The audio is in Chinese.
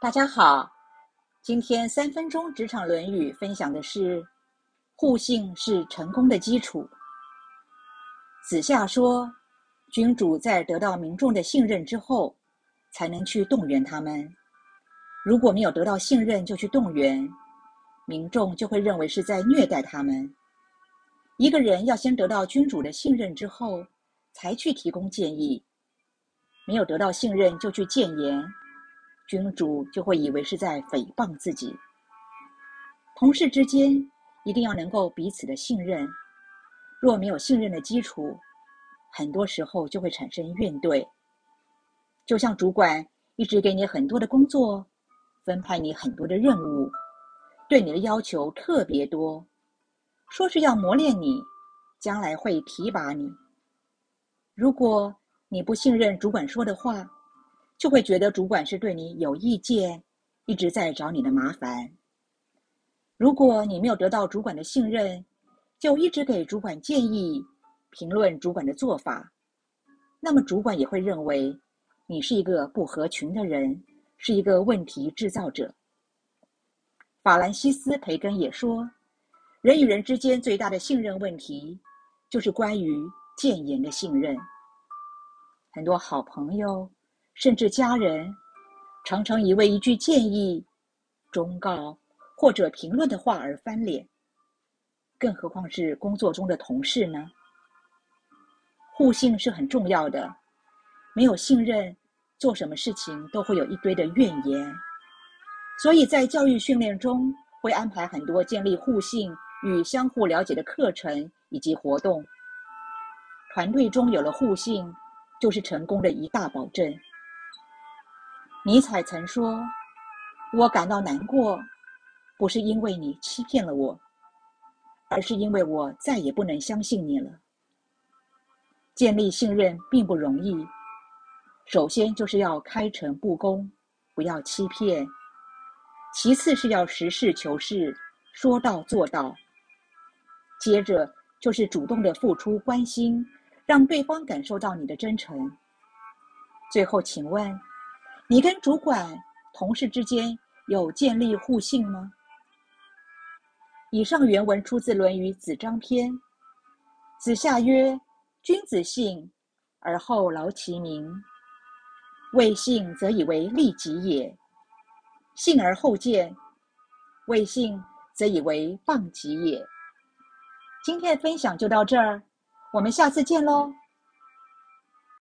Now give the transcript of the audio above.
大家好，今天三分钟职场《论语》分享的是互信是成功的基础。子夏说，君主在得到民众的信任之后，才能去动员他们。如果没有得到信任就去动员，民众就会认为是在虐待他们。一个人要先得到君主的信任之后，才去提供建议。没有得到信任就去谏言。君主就会以为是在诽谤自己。同事之间一定要能够彼此的信任，若没有信任的基础，很多时候就会产生怨怼。就像主管一直给你很多的工作，分派你很多的任务，对你的要求特别多，说是要磨练你，将来会提拔你。如果你不信任主管说的话，就会觉得主管是对你有意见，一直在找你的麻烦。如果你没有得到主管的信任，就一直给主管建议、评论主管的做法，那么主管也会认为你是一个不合群的人，是一个问题制造者。法兰西斯·培根也说，人与人之间最大的信任问题，就是关于谏言的信任。很多好朋友。甚至家人常常以为一句建议、忠告或者评论的话而翻脸，更何况是工作中的同事呢？互信是很重要的，没有信任，做什么事情都会有一堆的怨言。所以在教育训练中，会安排很多建立互信与相互了解的课程以及活动。团队中有了互信，就是成功的一大保证。尼采曾说：“我感到难过，不是因为你欺骗了我，而是因为我再也不能相信你了。建立信任并不容易，首先就是要开诚布公，不要欺骗；其次是要实事求是，说到做到；接着就是主动的付出关心，让对方感受到你的真诚。最后，请问？”你跟主管、同事之间有建立互信吗？以上原文出自《论语·子张篇》。子夏曰：“君子信而后劳其民，未信则以为利己也；信而后见，未信则以为谤己也。”今天的分享就到这儿，我们下次见喽。